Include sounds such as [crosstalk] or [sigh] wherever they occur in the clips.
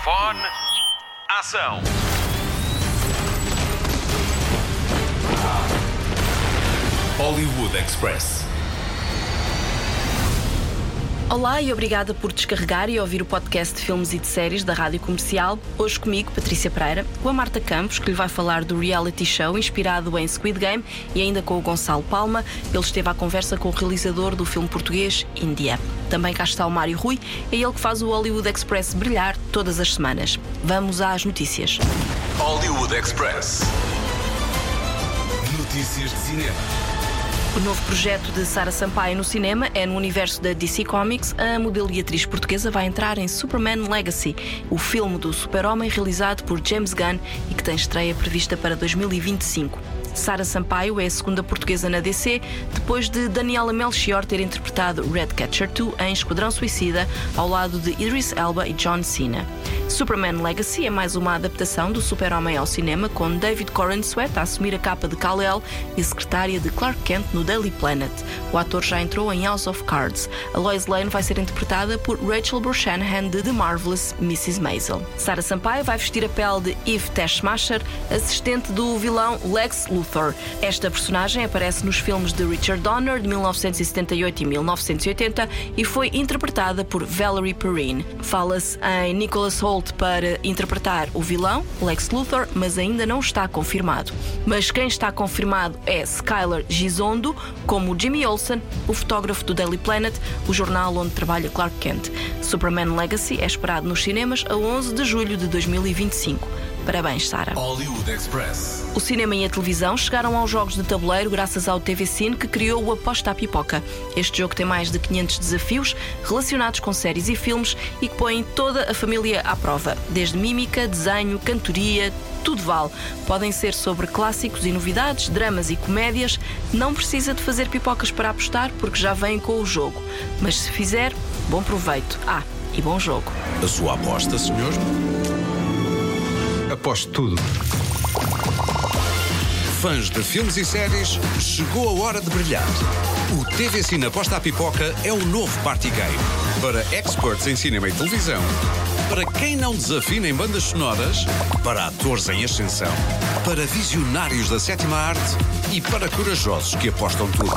Microfone. Ação. Hollywood Express. Olá e obrigada por descarregar e ouvir o podcast de filmes e de séries da Rádio Comercial. Hoje comigo, Patrícia Pereira, com a Marta Campos, que lhe vai falar do reality show inspirado em Squid Game, e ainda com o Gonçalo Palma. Ele esteve à conversa com o realizador do filme português Índia. Também cá está o Mário Rui, é ele que faz o Hollywood Express brilhar todas as semanas. Vamos às notícias. Hollywood Express. Notícias de cinema. O novo projeto de Sara Sampaio no cinema é no universo da DC Comics. A modelo e atriz portuguesa vai entrar em Superman Legacy, o filme do super-homem realizado por James Gunn e que tem estreia prevista para 2025. Sara Sampaio é a segunda portuguesa na DC, depois de Daniela Melchior ter interpretado Redcatcher 2 em Esquadrão Suicida, ao lado de Idris Elba e John Cena. Superman Legacy é mais uma adaptação do Super-Homem ao cinema, com David Corran Sweat a assumir a capa de Kal-El e secretária de Clark Kent no Daily Planet. O ator já entrou em House of Cards. A Lois Lane vai ser interpretada por Rachel Brosnahan de The Marvelous Mrs. Maisel. Sara Sampaio vai vestir a pele de Eve Teschmacher, assistente do vilão Lex Luthor. Esta personagem aparece nos filmes de Richard Donner de 1978 e 1980 e foi interpretada por Valerie Perrine. Fala-se em Nicholas Holt para interpretar o vilão, Lex Luthor, mas ainda não está confirmado. Mas quem está confirmado é Skyler Gisondo, como Jimmy Olsen, o fotógrafo do Daily Planet, o jornal onde trabalha Clark Kent. Superman Legacy é esperado nos cinemas a 11 de julho de 2025. Parabéns, Sara. Hollywood Express. O cinema e a televisão chegaram aos jogos de tabuleiro graças ao TV Cine que criou o Aposta à Pipoca. Este jogo tem mais de 500 desafios relacionados com séries e filmes e que põem toda a família à prova, desde mímica, desenho, cantoria, tudo vale. Podem ser sobre clássicos e novidades, dramas e comédias. Não precisa de fazer pipocas para apostar porque já vem com o jogo. Mas se fizer, bom proveito. Ah, e bom jogo. A sua aposta, senhor? Aposto tudo. Fãs de filmes e séries, chegou a hora de brilhar. O TV Cine Aposta à Pipoca é o novo party game. Para experts em cinema e televisão, para quem não desafina em bandas sonoras, para atores em ascensão, para visionários da sétima arte e para corajosos que apostam tudo.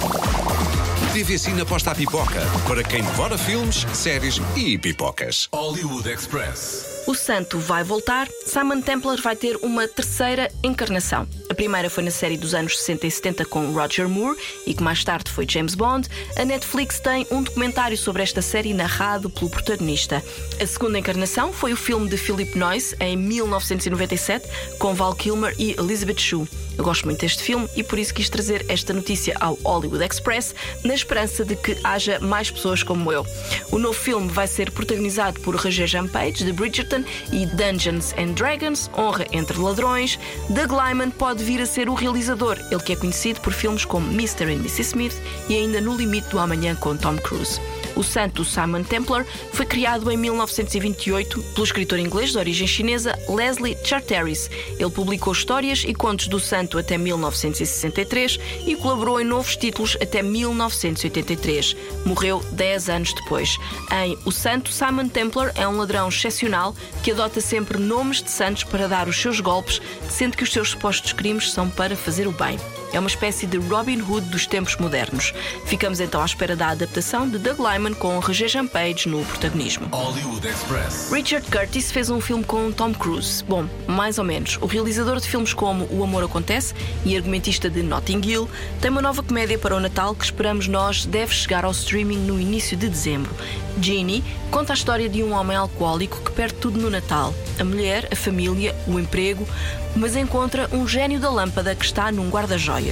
TV Cine Aposta à Pipoca, para quem devora filmes, séries e pipocas. Hollywood Express. O santo vai voltar, Simon Templar vai ter uma terceira encarnação. A primeira foi na série dos anos 60 e 70 com Roger Moore e que mais tarde foi James Bond. A Netflix tem um documentário sobre esta série narrado pelo protagonista. A segunda encarnação foi o filme de Philip Noyce em 1997 com Val Kilmer e Elizabeth Shue. Eu gosto muito deste filme e por isso quis trazer esta notícia ao Hollywood Express, na esperança de que haja mais pessoas como eu. O novo filme vai ser protagonizado por Roger Page, de Bridgerton, e Dungeons and Dragons, Honra entre Ladrões. Doug Lyman pode vir a ser o realizador, ele que é conhecido por filmes como Mr. and Mrs. Smith e ainda No Limite do Amanhã com Tom Cruise. O santo Simon Templar foi criado em 1928 pelo escritor inglês de origem chinesa Leslie Charteris. Ele publicou histórias e contos do santo até 1963 e colaborou em novos títulos até 1983. Morreu 10 anos depois. Em O Santo, Simon Templar é um ladrão excepcional que adota sempre nomes de santos para dar os seus golpes, sendo que os seus supostos crimes são para fazer o bem. É uma espécie de Robin Hood dos tempos modernos. Ficamos então à espera da adaptação de Doug Lyman com Regé Page no protagonismo. Hollywood Express. Richard Curtis fez um filme com Tom Cruise. Bom, mais ou menos. O realizador de filmes como O Amor Acontece e argumentista de Notting Hill tem uma nova comédia para o Natal que esperamos nós deve chegar ao streaming no início de dezembro. Genie conta a história de um homem alcoólico que perde tudo no Natal: a mulher, a família, o emprego, mas encontra um gênio da lâmpada que está num guarda-joias.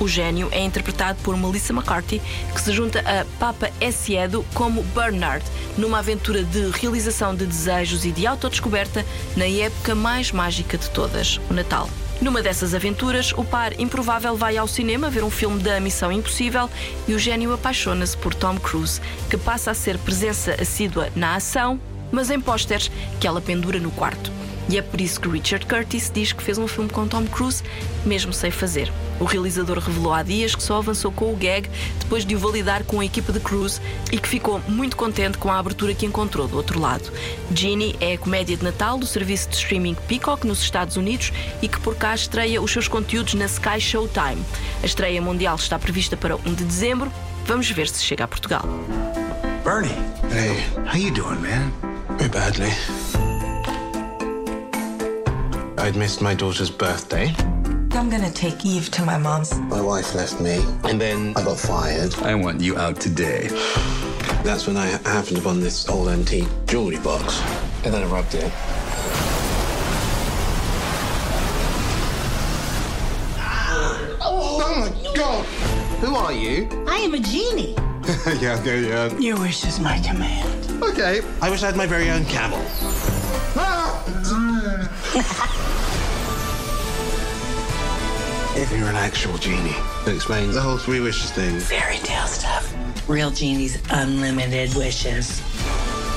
O gênio é interpretado por Melissa McCarthy, que se junta a Papa Essiedo como Bernard, numa aventura de realização de desejos e de autodescoberta na época mais mágica de todas, o Natal. Numa dessas aventuras, o par improvável vai ao cinema ver um filme da Missão Impossível e o gênio apaixona-se por Tom Cruise, que passa a ser presença assídua na ação, mas em pósteres que ela pendura no quarto. E é por isso que Richard Curtis diz que fez um filme com Tom Cruise, mesmo sem fazer. O realizador revelou há dias que só avançou com o gag depois de o validar com a equipa de Cruise e que ficou muito contente com a abertura que encontrou do outro lado. Genie é a comédia de Natal do serviço de streaming Peacock nos Estados Unidos e que por cá estreia os seus conteúdos na Sky Showtime. A estreia mundial está prevista para 1 de dezembro. Vamos ver se chega a Portugal. Bernie. Hey, How you doing, man? very badly. I'd missed my daughter's birthday. I'm gonna take Eve to my mom's. My wife left me, and then I got fired. I want you out today. That's when I happened upon this old antique jewelry box, and then I rubbed it. Oh my god! Who are you? I am a genie. [laughs] yeah, okay, yeah. Your wish is my command. Okay. I wish I had my very own camel. Ah! [laughs] if you're an actual genie, that explains the whole three wishes thing. Fairy tale stuff. Real genies, unlimited wishes.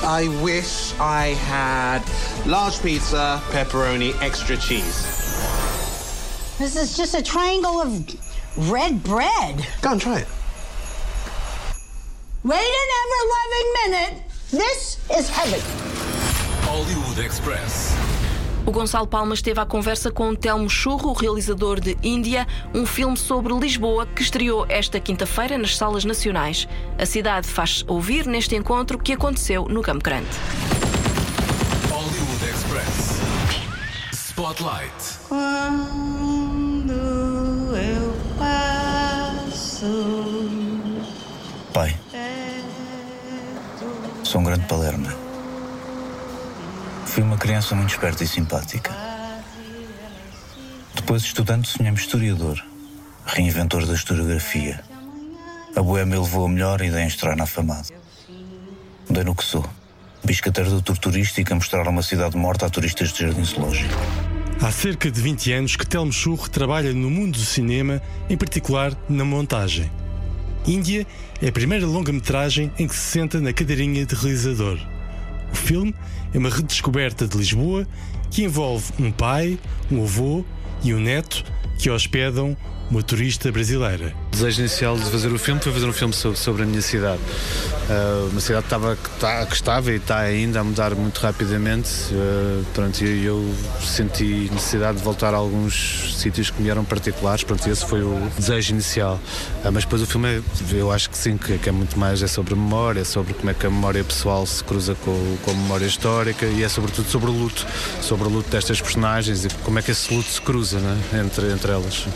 I wish I had large pizza, pepperoni, extra cheese. This is just a triangle of red bread. Go and try it. Wait an ever loving minute. This is heaven. Hollywood Express. O Gonçalo Palma esteve à conversa com Telmo Churro, realizador de Índia, um filme sobre Lisboa que estreou esta quinta-feira nas salas nacionais. A cidade faz ouvir neste encontro que aconteceu no Campo Grande. Hollywood Express. Spotlight. Pai, sou um grande palerma. Fui uma criança muito esperta e simpática. Depois, estudante, sonhei-me historiador, reinventor da historiografia. A boêmia levou a melhor e dei em estrear na. Dei no que sou. Biscateiro doutor turístico a mostrar uma cidade morta a turistas de jardim zoológico. Há cerca de 20 anos que Telmo Churro trabalha no mundo do cinema, em particular na montagem. Índia é a primeira longa-metragem em que se senta na cadeirinha de realizador. O filme é uma redescoberta de Lisboa que envolve um pai, um avô e um neto que hospedam uma turista brasileira. Desejo inicial de fazer o filme foi fazer um filme sobre, sobre a minha cidade. Uh, uma cidade que estava, que, está, que estava e está ainda a mudar muito rapidamente. Uh, pronto, e eu senti necessidade de voltar a alguns sítios que me eram particulares. Pronto, esse foi o desejo inicial. Uh, mas depois o filme, é, eu acho que sim, que, que é muito mais é sobre memória, é sobre como é que a memória pessoal se cruza com, com a memória histórica e é sobretudo sobre o luto, sobre o luto destas personagens e como é que esse luto se cruza né, entre, entre elas.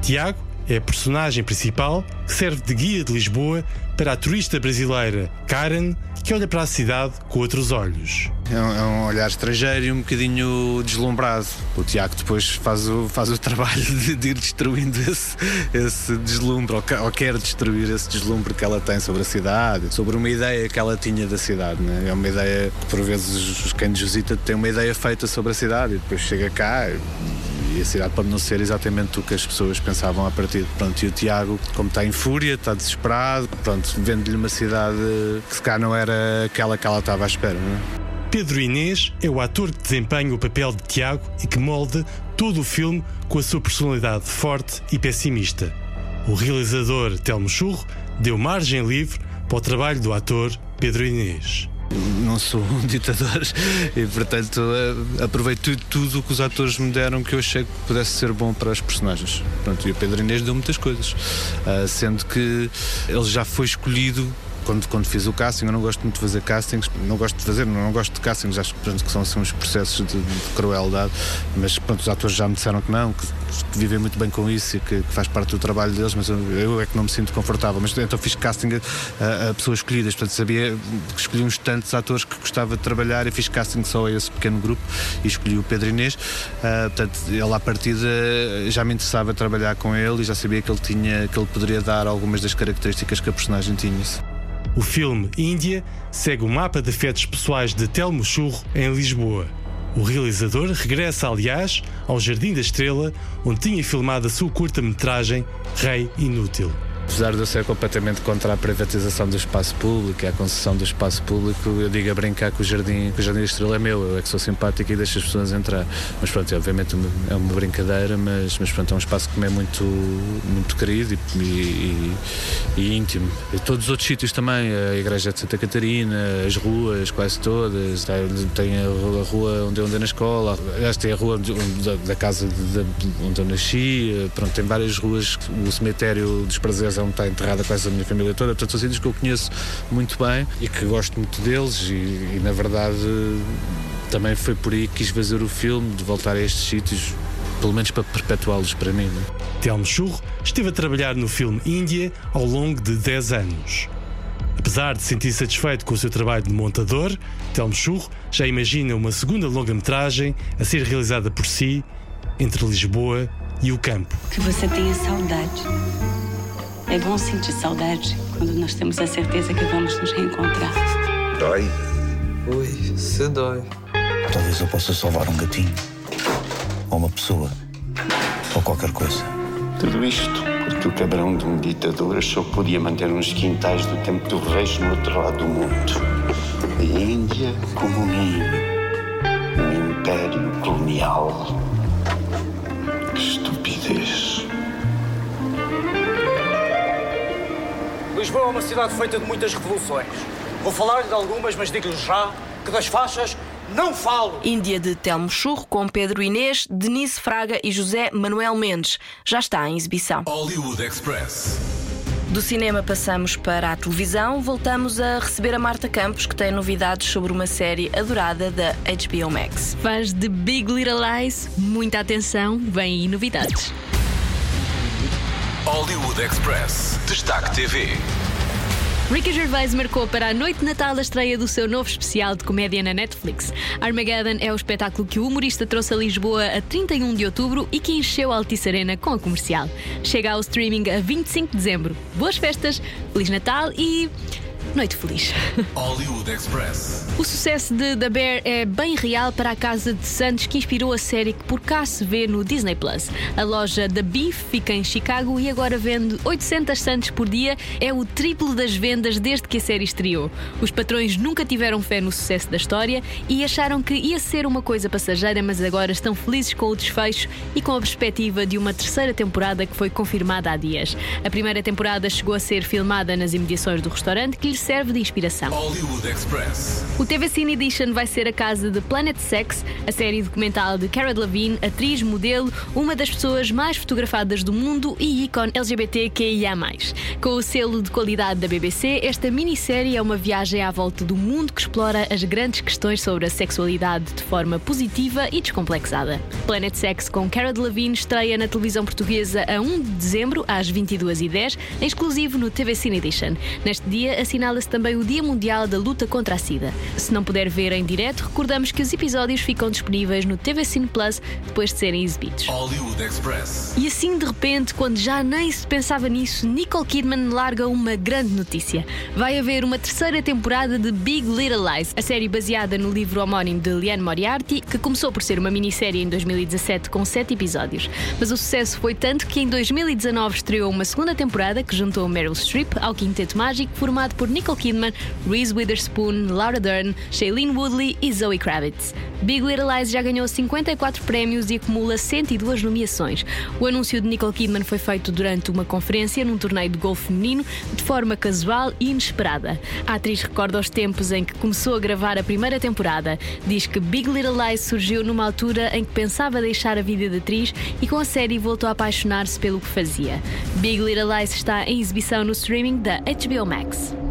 Tiago é a personagem principal que serve de guia de Lisboa para a turista brasileira Karen, que olha para a cidade com outros olhos. É um, é um olhar estrangeiro e um bocadinho deslumbrado. O Tiago depois faz o, faz o trabalho [laughs] de, de ir destruindo esse, esse deslumbre, ou, ou, quer destruir esse deslumbre que ela tem sobre a cidade, sobre uma ideia que ela tinha da cidade. Né? É uma ideia que, por vezes, quem nos visita tem uma ideia feita sobre a cidade e depois chega cá e a cidade pode não ser exatamente o que as pessoas pensavam a partir. Pronto, e o Tiago, como está em fúria, está desesperado, pronto, vende-lhe uma cidade que se cá não era aquela que ela estava à espera. Não é? Pedro Inês é o ator que desempenha o papel de Tiago e que molda todo o filme com a sua personalidade forte e pessimista. O realizador Telmo Churro deu margem livre para o trabalho do ator Pedro Inês. Não sou um [laughs] ditador e, portanto, aproveito tudo o que os atores me deram que eu achei que pudesse ser bom para os personagens. Pronto, e o Pedro Inês deu muitas coisas, sendo que ele já foi escolhido quando, quando fiz o casting, eu não gosto muito de fazer castings, não gosto de fazer, não, não gosto de castings, acho pronto, que são assim, uns processos de, de, crueldade, mas pronto, os atores já me disseram que não, que, vivem muito bem com isso e que, que, faz parte do trabalho deles, mas eu, eu, é que não me sinto confortável. Mas então fiz casting a, a pessoas escolhidas, portanto sabia que escolhi uns tantos atores que gostava de trabalhar e fiz casting só a esse pequeno grupo e escolhi o Pedro Inês. Uh, portanto, ele à partida já me interessava trabalhar com ele e já sabia que ele tinha, que ele poderia dar algumas das características que a personagem tinha. O filme Índia segue o mapa de afetos pessoais de Telmo Churro em Lisboa. O realizador regressa, aliás, ao Jardim da Estrela, onde tinha filmado a sua curta-metragem Rei Inútil. Apesar de eu ser completamente contra a privatização do espaço público e a concessão do espaço público, eu digo a brincar que o jardim, que o jardim Estrela é meu, eu é que sou simpático e deixo as pessoas entrar. Mas pronto, obviamente é uma brincadeira, mas, mas pronto, é um espaço que me é muito, muito querido e, e, e íntimo. E todos os outros sítios também, a Igreja de Santa Catarina, as ruas, quase todas, tem a rua onde eu andei na escola, aliás, tem a rua da, da casa de, onde eu nasci, pronto, tem várias ruas, o cemitério dos prazeres onde está enterrada quase a minha família toda, portanto são sítios que eu conheço muito bem e que gosto muito deles e, e na verdade também foi por aí que quis fazer o filme, de voltar a estes sítios, pelo menos para perpetuá-los para mim. Né? Telmo Churro esteve a trabalhar no filme Índia ao longo de 10 anos. Apesar de sentir satisfeito com o seu trabalho de montador, Telmo Churro já imagina uma segunda longa-metragem a ser realizada por si entre Lisboa e o campo. Que você tenha saudade. É bom sentir saudade quando nós temos a certeza que vamos nos reencontrar. Dói? Ui, se dói. Talvez eu possa salvar um gatinho. Ou uma pessoa. Ou qualquer coisa. Tudo isto porque o cabrão de um ditador só podia manter uns quintais do tempo dos reis no outro lado do mundo. A Índia comunismo. Um império colonial. Que Lisboa é uma cidade feita de muitas revoluções. Vou falar de algumas, mas digo-lhe já que das faixas não falo. Índia de Telmo Churro com Pedro Inês, Denise Fraga e José Manuel Mendes. Já está em exibição. Hollywood Express. Do cinema passamos para a televisão, voltamos a receber a Marta Campos, que tem novidades sobre uma série adorada da HBO Max. Fãs de Big Little Lies, muita atenção, vem aí novidades. Hollywood Express. Destaque TV. Ricky Gervais marcou para a noite de Natal a estreia do seu novo especial de comédia na Netflix. Armageddon é o espetáculo que o humorista trouxe a Lisboa a 31 de outubro e que encheu a Altice Arena com a comercial. Chega ao streaming a 25 de dezembro. Boas festas, Feliz Natal e Noite feliz. Hollywood Express. O sucesso de The Bear é bem real para a Casa de Santos que inspirou a série que por cá se vê no Disney Plus. A loja The Beef fica em Chicago e agora vende 800 Santos por dia. É o triplo das vendas desde que a série estreou. Os patrões nunca tiveram fé no sucesso da história e acharam que ia ser uma coisa passageira, mas agora estão felizes com o desfecho e com a perspectiva de uma terceira temporada que foi confirmada há dias. A primeira temporada chegou a ser filmada nas imediações do restaurante que lhe serve de inspiração. Hollywood Express. O TV Cine Edition vai ser a casa de Planet Sex, a série documental de Cara Delevingne, atriz, modelo, uma das pessoas mais fotografadas do mundo e ícone LGBTQIA+. Com o selo de qualidade da BBC, esta minissérie é uma viagem à volta do mundo que explora as grandes questões sobre a sexualidade de forma positiva e descomplexada. Planet Sex com Cara Delevingne estreia na televisão portuguesa a 1 de dezembro às 22h10, em exclusivo no TV Cine Edition. Neste dia assinala-se também o Dia Mundial da Luta contra a SIDA. Se não puder ver em direto, recordamos que os episódios ficam disponíveis no TV Cine Plus depois de serem exibidos. Hollywood Express. E assim, de repente, quando já nem se pensava nisso, Nicole Kidman larga uma grande notícia. Vai haver uma terceira temporada de Big Little Lies, a série baseada no livro homónimo de Liane Moriarty, que começou por ser uma minissérie em 2017 com sete episódios. Mas o sucesso foi tanto que em 2019 estreou uma segunda temporada que juntou Meryl Streep ao Quinteto Mágico, formado por Nicole Kidman, Reese Witherspoon, Laura Dern, Shailene Woodley e Zoe Kravitz. Big Little Lies já ganhou 54 prémios e acumula 102 nomeações. O anúncio de Nicole Kidman foi feito durante uma conferência num torneio de golfe feminino, de forma casual e inesperada. A atriz recorda os tempos em que começou a gravar a primeira temporada. Diz que Big Little Lies surgiu numa altura em que pensava deixar a vida de atriz e com a série voltou a apaixonar-se pelo que fazia. Big Little Lies está em exibição no streaming da HBO Max.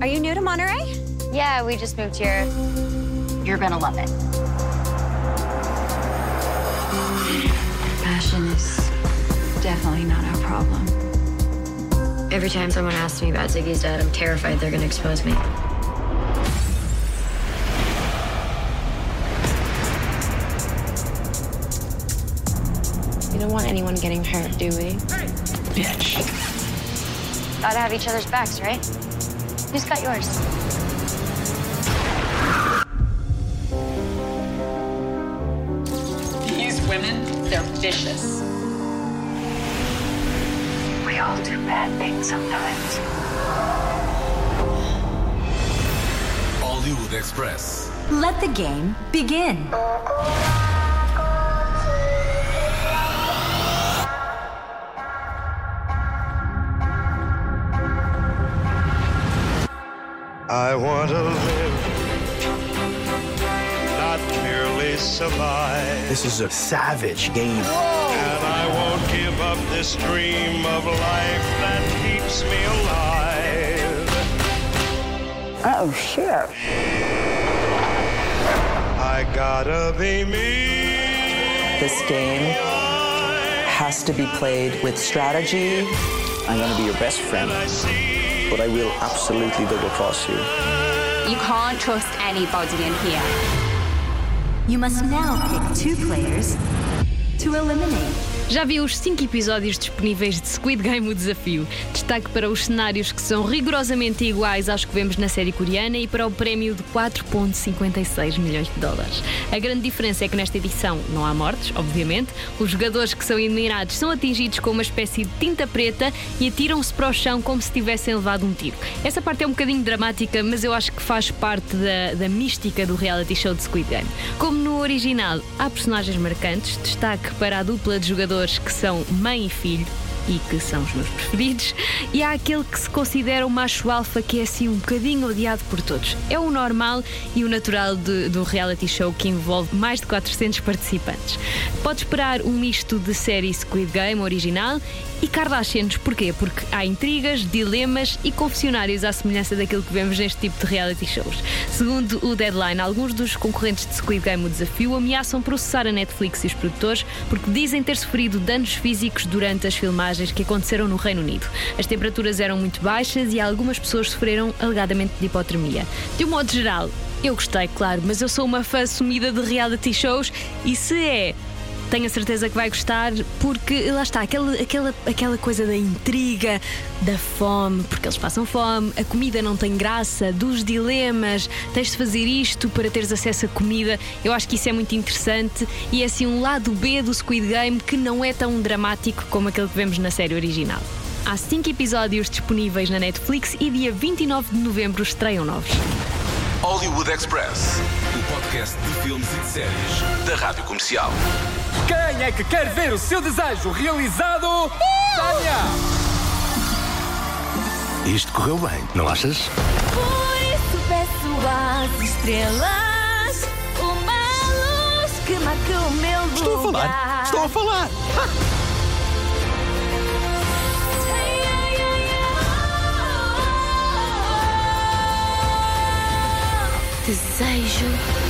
Are you new to Monterey? Yeah, we just moved here. You're gonna love it. Passion is definitely not our problem. Every time someone asks me about Ziggy's dad, I'm terrified they're gonna expose me. We don't want anyone getting hurt, do we? Bitch. Gotta have each other's backs, right? Who's got yours? These women, they're vicious. We We all do bad things sometimes. Hollywood Express. Let the game begin. I want to live, not merely survive. This is a savage game. And I won't give up this dream of life that keeps me alive. Oh, shit. I gotta be me. This game has to be played with strategy. I'm gonna be your best friend, but I will absolutely double cross you. You can't trust anybody in here. You must now pick two players to eliminate. Já viu os 5 episódios disponíveis de Squid Game o desafio? Destaque para os cenários que são rigorosamente iguais aos que vemos na série coreana e para o prémio de 4,56 milhões de dólares. A grande diferença é que nesta edição não há mortes, obviamente. Os jogadores que são eliminados são atingidos com uma espécie de tinta preta e atiram-se para o chão como se tivessem levado um tiro. Essa parte é um bocadinho dramática, mas eu acho que faz parte da, da mística do reality show de Squid Game. Como no original há personagens marcantes, destaque para a dupla de jogadores que são mãe e filho e que são os meus preferidos, e há aquele que se considera o macho alfa que é assim um bocadinho odiado por todos. É o normal e o natural de, do reality show que envolve mais de 400 participantes. Pode esperar um misto de série Squid Game original e Kardashians. Porquê? Porque há intrigas, dilemas e confessionários à semelhança daquilo que vemos neste tipo de reality shows. Segundo o Deadline, alguns dos concorrentes de Squid Game o desafio ameaçam processar a Netflix e os produtores porque dizem ter sofrido danos físicos durante as filmagens que aconteceram no Reino Unido. As temperaturas eram muito baixas e algumas pessoas sofreram alegadamente de hipotermia. De um modo geral, eu gostei, claro, mas eu sou uma fã sumida de reality shows e se é tenho a certeza que vai gostar, porque lá está, aquela, aquela, aquela coisa da intriga, da fome, porque eles passam fome, a comida não tem graça, dos dilemas, tens de fazer isto para teres acesso a comida. Eu acho que isso é muito interessante e é assim um lado B do Squid Game que não é tão dramático como aquele que vemos na série original. Há 5 episódios disponíveis na Netflix e dia 29 de novembro estreiam novos. Hollywood Express. O podcast de filmes e de séries da Rádio Comercial. Quem é que quer ver o seu desejo realizado? Tânia! Isto correu bem, não achas? Por isso peço às estrelas uma luz que marque o meu lugar. Estou a falar, estou a falar. Desejo, desejo.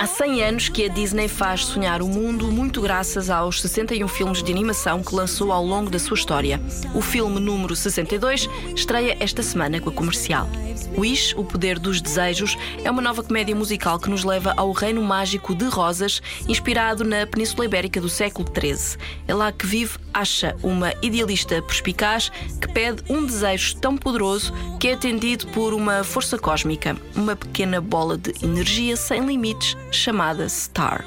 Há 100 anos que a Disney faz sonhar o mundo, muito graças aos 61 filmes de animação que lançou ao longo da sua história. O filme número 62 estreia esta semana com a comercial. Wish, O Poder dos Desejos, é uma nova comédia musical que nos leva ao reino mágico de Rosas, inspirado na Península Ibérica do século XIII. É lá que vive Asha, uma idealista perspicaz que pede um desejo tão poderoso que é atendido por uma força cósmica, uma pequena bola de energia sem limites chamada Star.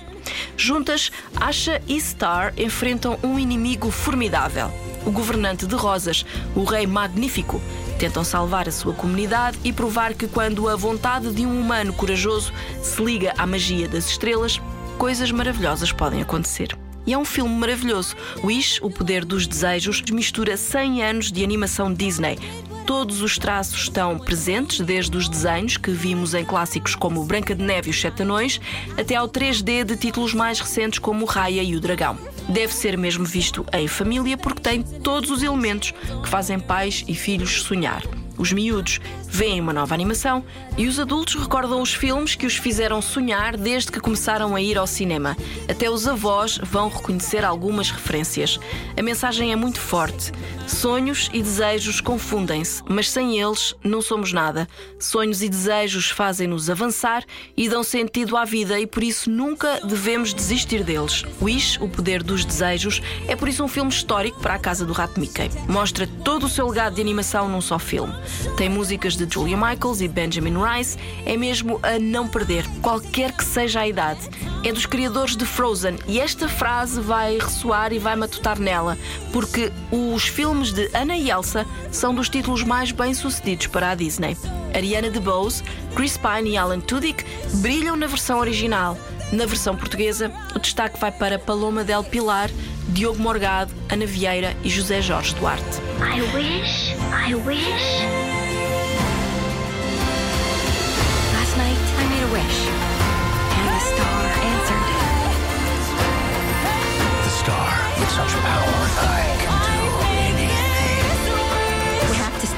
Juntas, Asha e Star enfrentam um inimigo formidável, o governante de Rosas, o Rei Magnífico. Tentam salvar a sua comunidade e provar que, quando a vontade de um humano corajoso se liga à magia das estrelas, coisas maravilhosas podem acontecer. E é um filme maravilhoso. Wish, O Poder dos Desejos, mistura 100 anos de animação Disney. Todos os traços estão presentes, desde os desenhos que vimos em clássicos como Branca de Neve e os Sete Anões, até ao 3D de títulos mais recentes como Raya e o Dragão. Deve ser mesmo visto em família porque tem todos os elementos que fazem pais e filhos sonhar. Os miúdos veem uma nova animação e os adultos recordam os filmes que os fizeram sonhar desde que começaram a ir ao cinema. Até os avós vão reconhecer algumas referências. A mensagem é muito forte. Sonhos e desejos confundem-se, mas sem eles não somos nada. Sonhos e desejos fazem-nos avançar e dão sentido à vida e por isso nunca devemos desistir deles. Wish, o poder dos desejos, é por isso um filme histórico para a casa do Rato Mickey. Mostra todo o seu legado de animação num só filme. tem músicas de Julia Michaels e Benjamin Rice, é mesmo a não perder, qualquer que seja a idade. É dos criadores de Frozen e esta frase vai ressoar e vai matutar nela, porque os filmes de Anna e Elsa são dos títulos mais bem-sucedidos para a Disney. Ariana DeBose, Chris Pine e Alan Tudyk brilham na versão original. Na versão portuguesa, o destaque vai para Paloma Del Pilar, Diogo Morgado, Ana Vieira e José Jorge Duarte. I wish, I wish.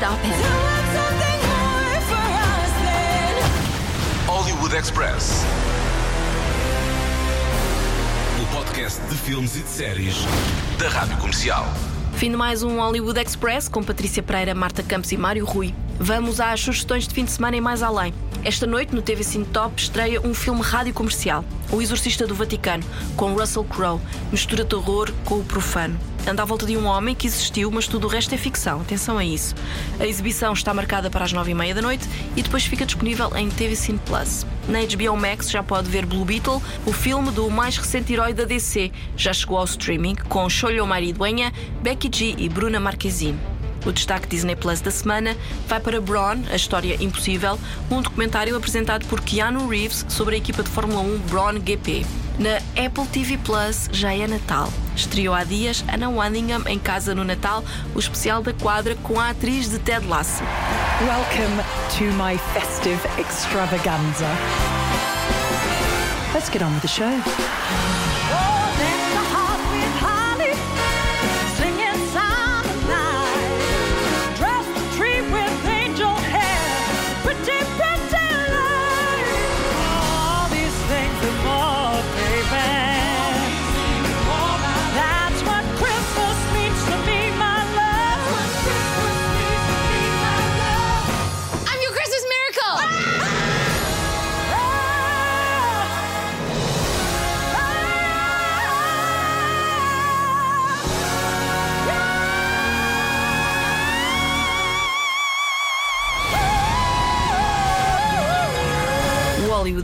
Stop him. Hollywood Express. O podcast de filmes e de séries da Rádio Comercial. Fim de mais um Hollywood Express com Patrícia Pereira, Marta Campos e Mário Rui. Vamos às sugestões de fim de semana e mais além. Esta noite, no TV Cine Top, estreia um filme rádio comercial, O Exorcista do Vaticano, com Russell Crowe. Mistura terror com o profano. Anda à volta de um homem que existiu, mas tudo o resto é ficção. Atenção a isso. A exibição está marcada para as nove e meia da noite e depois fica disponível em TV Cine Plus. Na HBO Max já pode ver Blue Beetle, o filme do mais recente herói da DC. Já chegou ao streaming com Xolho Mariduenha, Becky G e Bruna Marquezine. O destaque Disney Plus da semana vai para Braun, a história impossível, um documentário apresentado por Keanu Reeves sobre a equipa de Fórmula 1 Braun GP. Na Apple TV Plus já é Natal. Estreou há dias Anna Wanningham em Casa no Natal, o especial da quadra com a atriz de Ted Lasso. Welcome to my festive extravaganza. Let's get on with the show.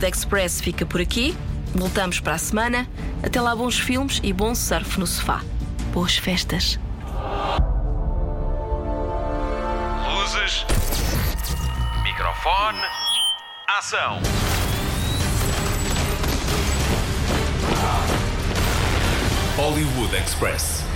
Hollywood Express fica por aqui. Voltamos para a semana. Até lá, bons filmes e bom surf no sofá. Boas festas. Luzes. Microfone. Ação. Hollywood Express.